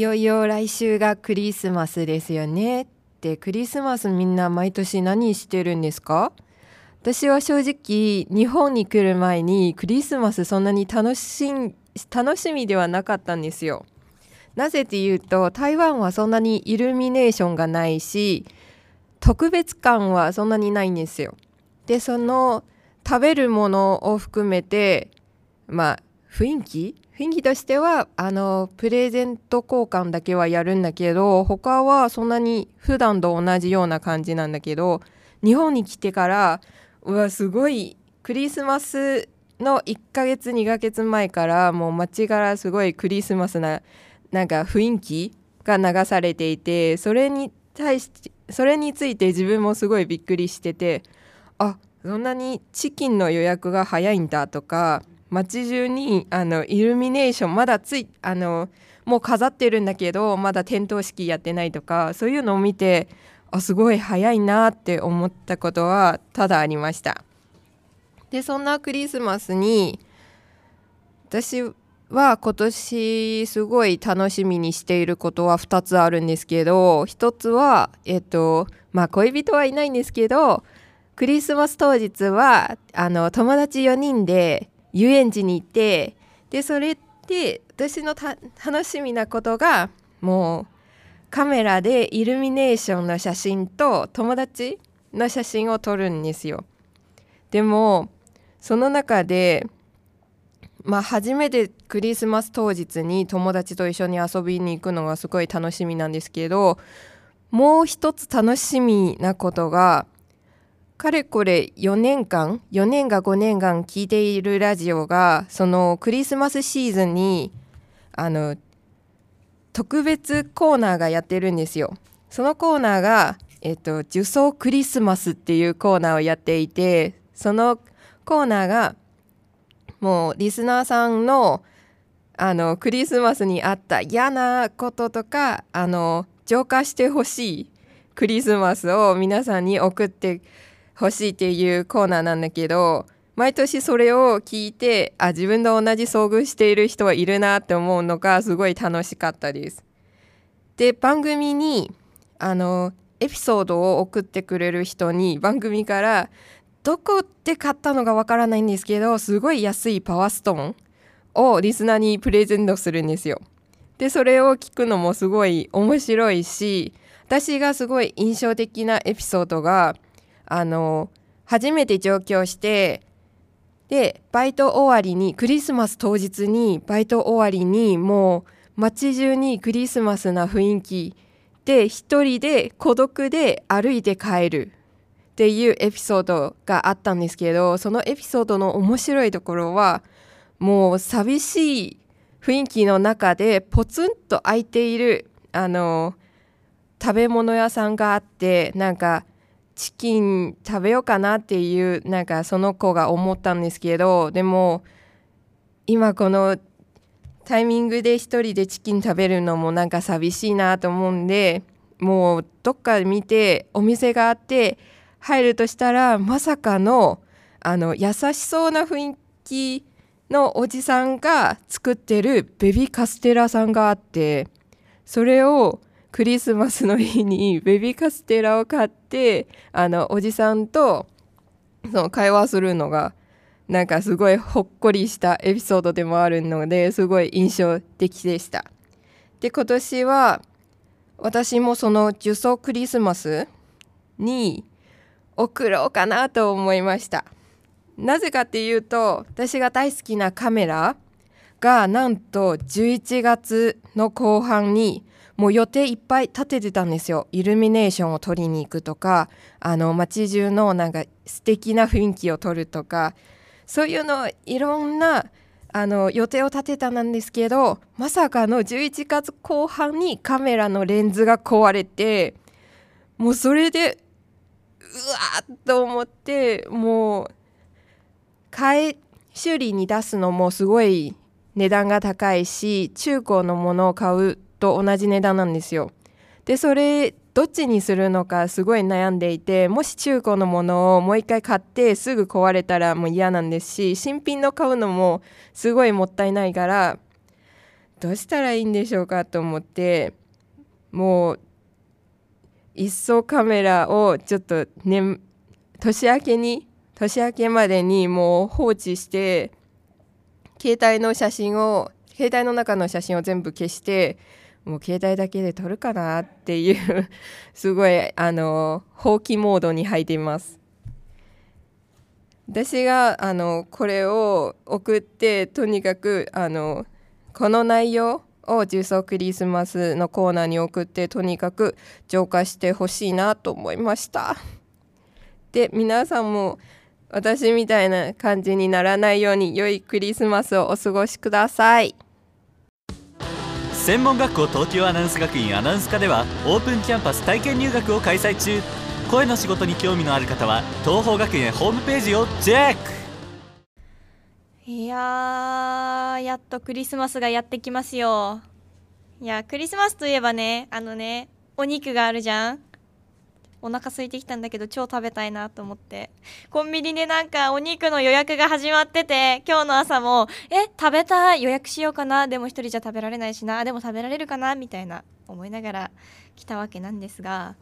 よいよ来週がクリスマスですよねでクリスマスみんな毎年何してるんですか？私は正直日本に来る前にクリスマスそんなに楽しん楽しみではなかったんですよ。なぜっていうと台湾はそんなにイルミネーションがないし特別感はそんなにないんですよ。でその食べるものを含めてまあ雰囲気雰囲気としてはあのプレゼント交換だけはやるんだけど他はそんなに普段と同じような感じなんだけど日本に来てからうわすごいクリスマスの1ヶ月2ヶ月前からもう街からすごいクリスマスななんか雰囲気が流されていてそれに対してそれについて自分もすごいびっくりしててあそんなにチキンの予約が早いんだとか街中にあのイルミネーションまだついあのもう飾ってるんだけどまだ点灯式やってないとかそういうのを見てあすごい早いなって思ったことはただありました。でそんなクリスマスに私は今年すごい楽しみにしていることは2つあるんですけど1つはえっとまあ恋人はいないんですけどクリスマス当日はあの友達4人で遊園地に行ってでそれって私の楽しみなことがもうカメラでイルミネーションの写真と友達の写真を撮るんですよ。でもその中でまあ初めてクリスマス当日に友達と一緒に遊びに行くのがすごい楽しみなんですけどもう一つ楽しみなことがかれこれ4年間4年か5年間聞いているラジオがそのクリスマスシーズンにあの特別コーナーがやってるんですよ。そのコーナーが、えっと、受賞クリスマスっていうコーナーをやっていてそのコーナーがもうリスナーさんのあのクリスマスにあった嫌なこととかあの浄化してほしいクリスマスを皆さんに送ってほしいっていうコーナーなんだけど毎年それを聞いてあ自分と同じ遭遇している人はいるなって思うのがすごい楽しかったです。で番組にあのエピソードを送ってくれる人に番組からどこで買ったのかわからないんですけどすごい安いパワーストーンをリスナーにプレゼントするんですよ。でそれを聞くのもすごい面白いし私がすごい印象的なエピソードがあの初めて上京してでバイト終わりにクリスマス当日にバイト終わりにもう街中にクリスマスな雰囲気で一人で孤独で歩いて帰るっていうエピソードがあったんですけどそのエピソードの面白いところはもう寂しい雰囲気の中でポツンと空いているあの食べ物屋さんがあってなんかチキン食べようかなっていうなんかその子が思ったんですけどでも今このタイミングで一人でチキン食べるのもなんか寂しいなと思うんでもうどっか見てお店があって入るとしたらまさかのあの優しそうな雰囲気のおじさんが作ってるベビーカステラさんがあってそれをクリスマスの日にベビーカステラを買ってあのおじさんとその会話するのがなんかすごいほっこりしたエピソードでもあるのですごい印象的でした。で今年は私もその受賞クリスマスに送ろうかなと思いました。なぜかっていうと私が大好きなカメラがなんと11月の後半にもう予定いっぱい立ててたんですよ。イルミネーションを撮りに行くとかあの街中のなんか素敵な雰囲気を撮るとかそういうのいろんなあの予定を立てたんですけどまさかの11月後半にカメラのレンズが壊れてもうそれでうわーっと思ってもう買い修理に出すのもすごい値段が高いし中古のものを買うと同じ値段なんですよ。でそれどっちにするのかすごい悩んでいてもし中古のものをもう一回買ってすぐ壊れたらもう嫌なんですし新品の買うのもすごいもったいないからどうしたらいいんでしょうかと思ってもう一層カメラをちょっと、ね、年明けに年明けまでにもう放置して携帯の写真を携帯の中の写真を全部消してもう携帯だけで撮るかなっていうすごいあの放棄モードに入っています。私があのこれを送ってとにかくあのこの内容を重曹クリスマスのコーナーに送ってとにかく浄化してほしいなと思いました。で皆さんも私みたいな感じにならないように良いクリスマスをお過ごしください。専門学校東京アナウンス学院アナウンス科ではオープンキャンパス体験入学を開催中。声の仕事に興味のある方は東邦学園ホームページをチェック。いややっとクリスマスがやってきますよ。いやクリスマスといえばねあのねお肉があるじゃん。お腹空いてきたんだけど超食べたいなと思って。コンビニでなんかお肉の予約が始まってて今日の朝もえ食べたい？予約しようかな？でも一人じゃ食べられないしな。でも食べられるかな？みたいな思いながら来たわけなんですが。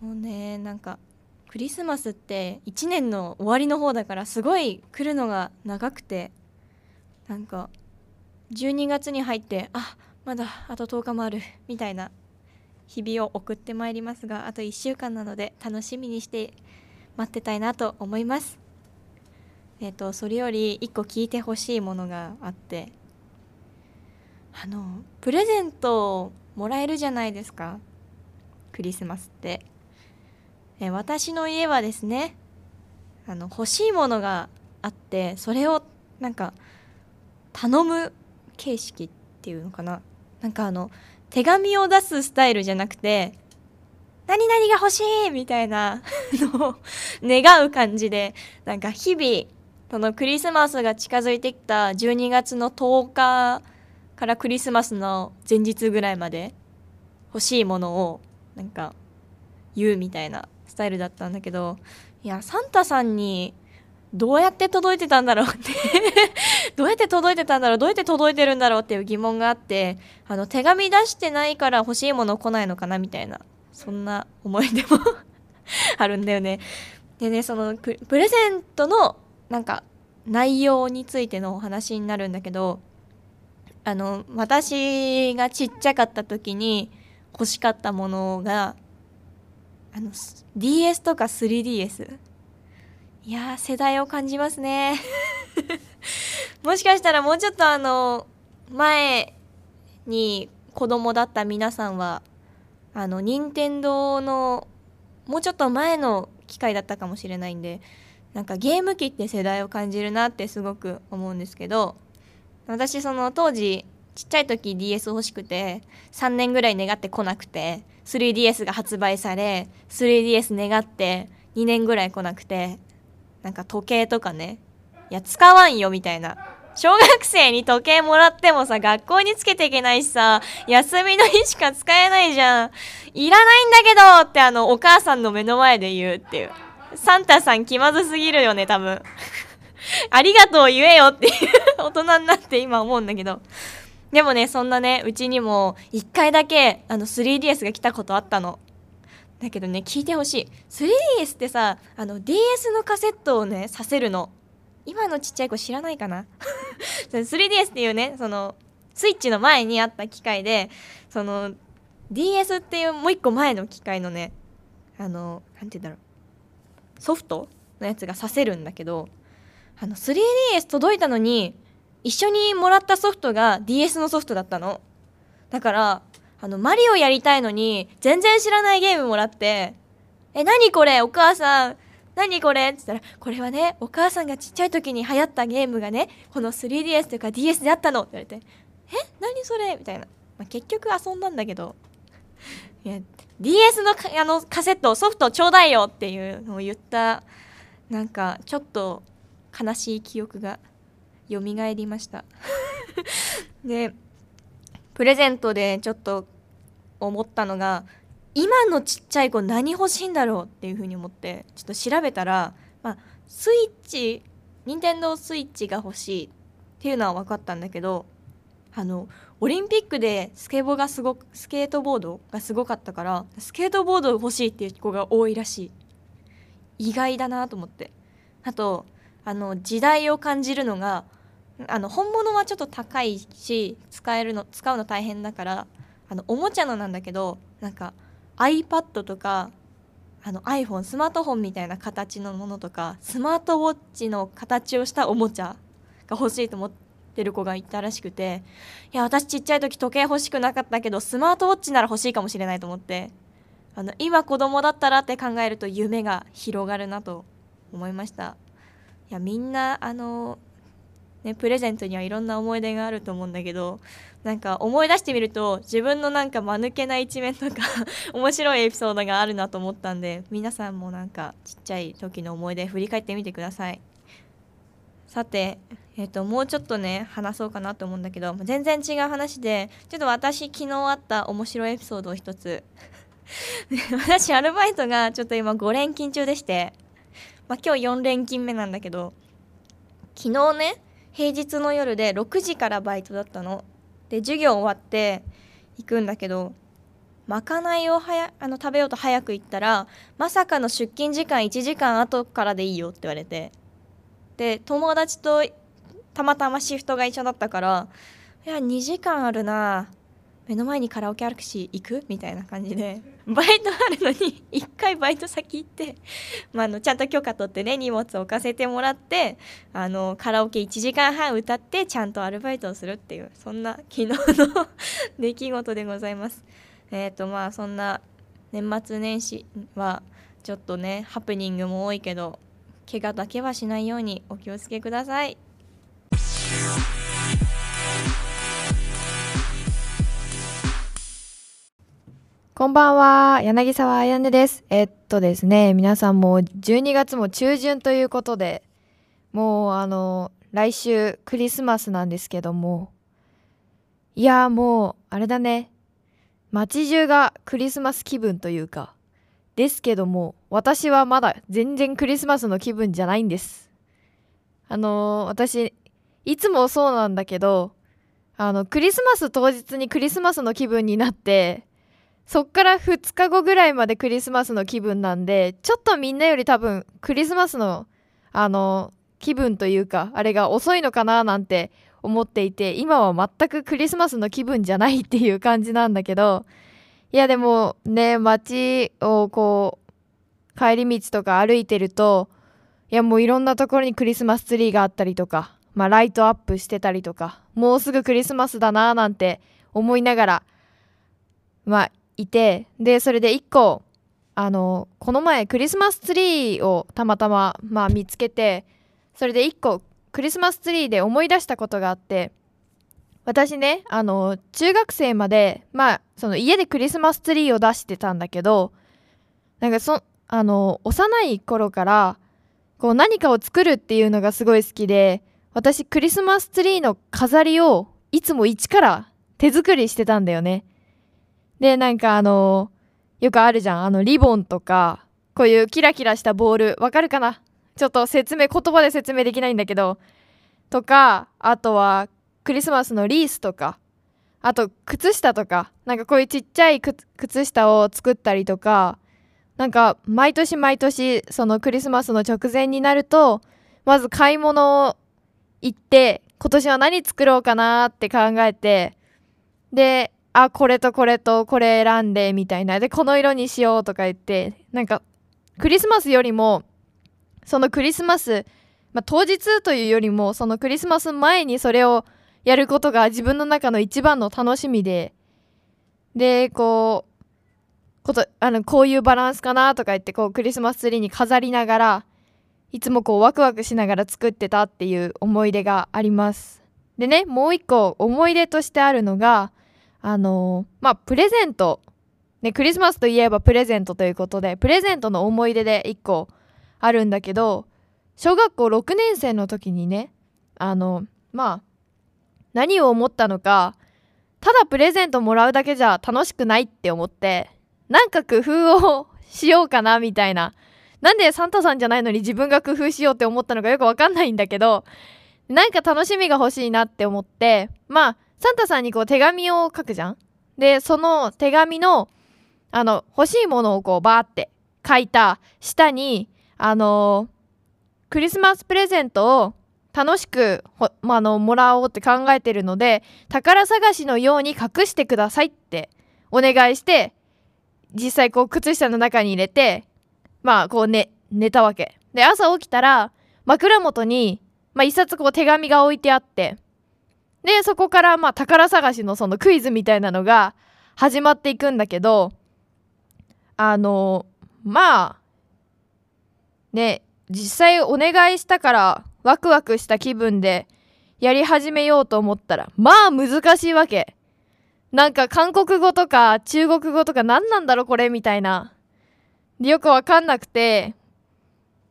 もうねなんかクリスマスって1年の終わりの方だからすごい来るのが長くてなんか12月に入ってあまだあと10日もある。みたいな。日々を送ってまいりますがあと1週間なので楽しみにして待ってたいなと思います。えっ、ー、とそれより1個聞いてほしいものがあって。あのプレゼントをもらえるじゃないですか。クリスマスって。え私の家はですねあの欲しいものがあってそれをなんか頼む形式っていうのかな。なんかあの手紙を出すスタイルじゃなくて何々が欲しいみたいなのを願う感じでなんか日々そのクリスマスが近づいてきた12月の10日からクリスマスの前日ぐらいまで欲しいものをなんか言うみたいなスタイルだったんだけどいやサンタさんにどうやって届いてたんだろうって どうやって届いてたんだろうどうやって届いてるんだろうっていう疑問があってあの手紙出してないから欲しいもの来ないのかなみたいなそんな思い出も あるんだよね。でねそのプレゼントのなんか内容についてのお話になるんだけどあの私がちっちゃかった時に欲しかったものがあの DS とか 3DS いや世代を感じますね。もしかしたらもうちょっとあの前に子供だった皆さんはあの任天堂のもうちょっと前の機械だったかもしれないんでなんかゲーム機って世代を感じるなってすごく思うんですけど私その当時ちっちゃい時 DS 欲しくて3年ぐらい願ってこなくて 3DS が発売され 3DS 願って2年ぐらい来なくてなんか時計とかね。いや使わんよみたいな。小学生に時計もらってもさ学校につけていけないしさ休みの日しか使えないじゃん。いらないんだけどってあのお母さんの目の前で言うっていう。サンタさん気まずすぎるよね多分。ありがとう言えよっていう大人になって今思うんだけど。でもねそんなねうちにも1回だけあの 3DS が来たことあったの。だけどね聞いてほしい。3DS ってさあの DS のカセットをねさせるの。今のちっちゃい子知らないかな？3DS っていうねそのスイッチの前にあった機械でその DS っていうもう一個前の機械のねあの何て言うんだろう。ソフトのやつがさせるんだけどあの 3DS 届いたのに一緒にもらったソフトが DS のソフトだったの。だからあのマリオやりたいのに全然知らないゲームもらって「え何これ？お母さん。何これ?」って言ったら「これはねお母さんがちっちゃい時に流行ったゲームがねこの 3DS とか DS であったの」って言われて「え？何それ?」みたいな、まあ、結局遊んだんだけどいや DS のあのカセットソフトちょうだいよっていうのを言ったなんかちょっと悲しい記憶が蘇りました。でプレゼントでちょっと思ったのが今のちっちゃい子何欲しいんだろうっていうふうに思ってちょっと調べたら、まあ、スイッチ任天堂スイッチが欲しいっていうのは分かったんだけどあのオリンピックでスケボーがすごくスケートボードがすごかったからスケートボード欲しいっていう子が多いらしい。意外だなと思って。あとあの時代を感じるのがあの本物はちょっと高いし使えるの使うの大変だからあのおもちゃのなんだけどなんか iPad とかあの iPhone スマートフォンみたいな形のものとかスマートウォッチの形をしたおもちゃが欲しいと思ってる子がいたらしくていや私ちっちゃい時時計欲しくなかったけどスマートウォッチなら欲しいかもしれないと思ってあの今子供だったらって考えると夢が広がるなと思いました。いやみんなあのね、プレゼントにはいろんな思い出があると思うんだけどなんか思い出してみると自分のなんか間抜けな一面とか 面白いエピソードがあるなと思ったんで皆さんもなんかちっちゃい時の思い出振り返ってみてください。さて、えーと、もうちょっとね話そうかなと思うんだけど全然違う話でちょっと私昨日あった面白いエピソードを一つ。私アルバイトがちょっと今5連勤中でして、まあ、今日4連勤目なんだけど昨日ね平日の夜で6時からバイトだったの。で授業終わって行くんだけどまかないをはやあの食べようと早く行ったらまさかの出勤時間1時間後からでいいよって言われて。で友達とたまたまシフトが一緒だったからいや2時間あるな。目の前にカラオケあるし行く？みたいな感じでバイトあるのに 1回バイト先行って、まあ、あのちゃんと許可取ってね荷物置かせてもらってあのカラオケ1時間半歌ってちゃんとアルバイトをするっていうそんな昨日の 出来事でございます。えっ、ー、とまあそんな年末年始はちょっとねハプニングも多いけど怪我だけはしないようにお気をつけください。こんばんは、柳沢彩音です。えっとですね、皆さんも12月も中旬ということで、もうあの、来週クリスマスなんですけども、いやもう、あれだね、街中がクリスマス気分というか、ですけども、私はまだ全然クリスマスの気分じゃないんです。あの私、いつもそうなんだけど、あの、クリスマス当日にクリスマスの気分になって、そっから2日後ぐらいまでクリスマスの気分なんで、ちょっとみんなより多分クリスマスの、あの、気分というか、あれが遅いのかななんて思っていて、今は全くクリスマスの気分じゃないっていう感じなんだけど、いやでもね、街をこう、帰り道とか歩いてると、いやもういろんなところにクリスマスツリーがあったりとか、まあライトアップしてたりとか、もうすぐクリスマスだななんて思いながら、まあいてでそれで1個あのこの前クリスマスツリーをたまたま、まあ、見つけてそれで1個クリスマスツリーで思い出したことがあって私ねあの中学生までまあその家でクリスマスツリーを出してたんだけどなんかそあの幼い頃からこう何かを作るっていうのがすごい好きで私クリスマスツリーの飾りをいつも一から手作りしてたんだよね。で、なんかあのよくあるじゃん。あの、リボンとか、こういうキラキラしたボール、わかるかな？ちょっと説明、言葉で説明できないんだけど、とか、あとは、クリスマスのリースとか、あと、靴下とか、なんかこういうちっちゃい靴下を作ったりとか、なんか、毎年毎年、そのクリスマスの直前になると、まず買い物を行って、今年は何作ろうかなって考えて、で、あ、これとこれとこれ選んで、みたいな。で、この色にしようとか言って、なんか、クリスマスよりも、そのクリスマス、まあ、当日というよりも、そのクリスマス前にそれをやることが自分の中の一番の楽しみで、で、こう、ことあのこういうバランスかなとか言ってこうクリスマスツリーに飾りながらいつもこうワクワクしながら作ってたっていう思い出がありますでねもう一個思い出としてあるのがあのまあ、プレゼント、ね、クリスマスといえばプレゼントということで、プレゼントの思い出で1個あるんだけど、小学校6年生の時にね、あの、まあ、何を思ったのか、ただプレゼントもらうだけじゃ楽しくないって思って、なんか工夫をしようかなみたいな。なんでサンタさんじゃないのに自分が工夫しようって思ったのかよくわかんないんだけど、なんか楽しみが欲しいなって思って、まあ、サンタさんにこう手紙を書くじゃん。でその手紙のあの欲しいものをこうバーって書いた下にあのクリスマスプレゼントを楽しく、ま、あのもらおうって考えてるので宝探しのように隠してくださいってお願いして実際こう靴下の中に入れてまあこう寝寝たわけ。で朝起きたら枕元に、まあ、一冊こう手紙が置いてあってでそこからまあ宝探しのそのクイズみたいなのが始まっていくんだけどあのまあね実際お願いしたからワクワクした気分でやり始めようと思ったらまあ難しいわけ。なんか韓国語とか中国語とか何なんだろこれみたいな。よくわかんなくて。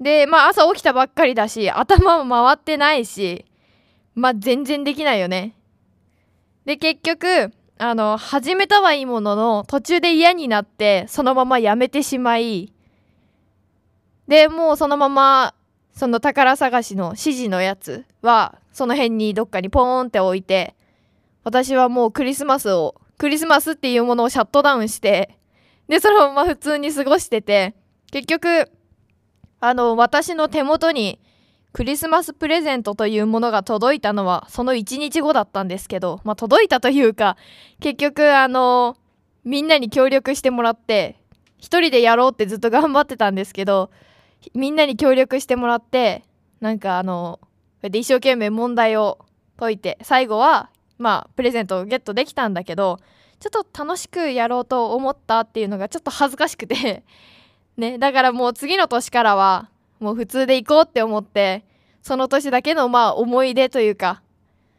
でまあ朝起きたばっかりだし頭も回ってないし。まあ全然できないよね。で結局あの始めたはいいものの途中で嫌になってそのままやめてしまいでもうそのままその宝探しの指示のやつはその辺にどっかにポーンって置いて私はもうクリスマスをクリスマスっていうものをシャットダウンしてでそのまま普通に過ごしてて結局あの私の手元にクリスマスプレゼントというものが届いたのはその1日後だったんですけどまあ届いたというか結局あのみんなに協力してもらって一人でやろうってずっと頑張ってたんですけどみんなに協力してもらってなんかあのこうやって一生懸命問題を解いて最後はまあプレゼントをゲットできたんだけどちょっと楽しくやろうと思ったっていうのがちょっと恥ずかしくてねだからもう次の年からはもう普通で行こうって思ってその年だけのまあ思い出というか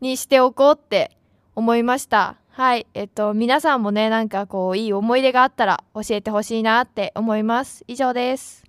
にしておこうって思いました。はいえっと皆さんもねなんかこういい思い出があったら教えてほしいなって思います。以上です。